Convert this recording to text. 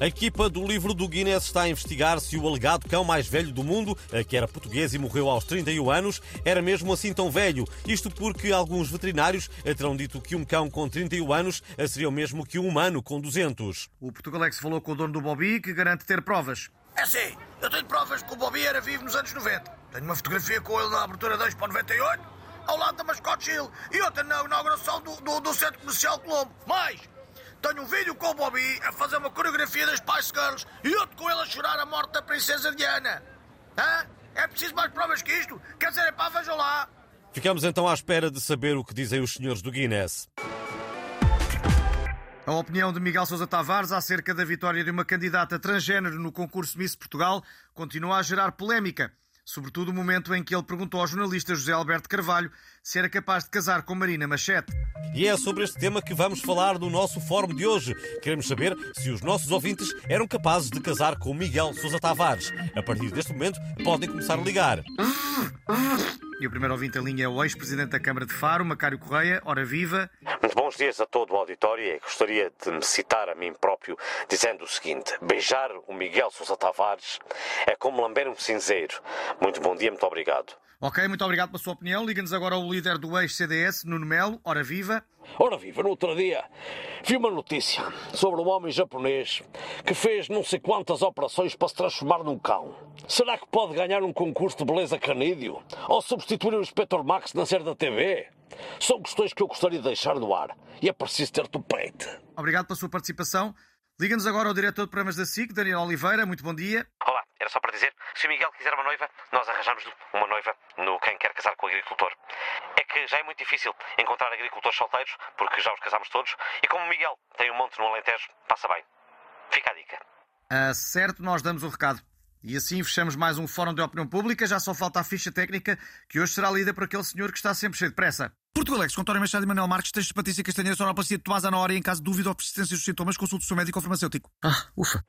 A equipa do livro do Guinness está a investigar se o alegado cão mais velho do mundo, que era português e morreu aos 31 anos, era mesmo assim tão velho. Isto porque alguns veterinários terão dito que um cão com 31 anos seria o mesmo que um humano com 200. O Portugalex falou com o dono do Bobby, que garante ter provas. É sim, eu tenho provas que o Bobby era vivo nos anos 90. Tenho uma fotografia com ele na abertura 2 para 98, ao lado da Mascote Hill, e outra na inauguração do, do, do Centro Comercial Colombo. Mais, tenho um vídeo com o Bobby a fazer uma coreografia das Spice Girls e outro com ele a chorar a morte da Princesa Diana. Hã? É preciso mais provas que isto? Quer dizer, é pá, vejam lá. Ficamos então à espera de saber o que dizem os senhores do Guinness. A opinião de Miguel Sousa Tavares acerca da vitória de uma candidata transgênero no concurso Miss Portugal continua a gerar polémica. Sobretudo o momento em que ele perguntou ao jornalista José Alberto Carvalho se era capaz de casar com Marina Machete. E é sobre este tema que vamos falar no nosso fórum de hoje. Queremos saber se os nossos ouvintes eram capazes de casar com Miguel Sousa Tavares. A partir deste momento, podem começar a ligar. E o primeiro ouvinte em linha é o ex-presidente da Câmara de Faro, Macário Correia. Ora viva! Muito bons dias a todo o auditório e gostaria de me citar a mim próprio dizendo o seguinte: beijar o Miguel Sousa Tavares é como lamber um cinzeiro. Muito bom dia, muito obrigado. Ok, muito obrigado pela sua opinião. Liga-nos agora o líder do ex-CDS, Nuno Melo. Ora viva! Ora viva, no outro dia vi uma notícia sobre um homem japonês que fez não sei quantas operações para se transformar num cão. Será que pode ganhar um concurso de beleza canídeo? Ou substituir o Inspector Max na série da TV? São questões que eu gostaria de deixar no ar e é preciso ter tupete. Obrigado pela sua participação. Liga-nos agora ao diretor de programas da SIC, Daniel Oliveira. Muito bom dia. Era só para dizer, se o Miguel quiser uma noiva, nós arranjamos uma noiva no Quem Quer Casar com o Agricultor. É que já é muito difícil encontrar agricultores solteiros, porque já os casamos todos, e como o Miguel tem um monte no Alentejo, passa bem. Fica a dica. Ah, certo, nós damos o recado. E assim fechamos mais um Fórum de Opinião Pública. Já só falta a ficha técnica, que hoje será lida por aquele senhor que está sempre cheio de pressa. Portugalex, com António Machado e Manuel Marques, textos de Patrícia Castanheira, sonoplastia de Tomás na hora e em caso de dúvida ou persistência dos sintomas, consulte o seu médico ou farmacêutico. Ah, ufa.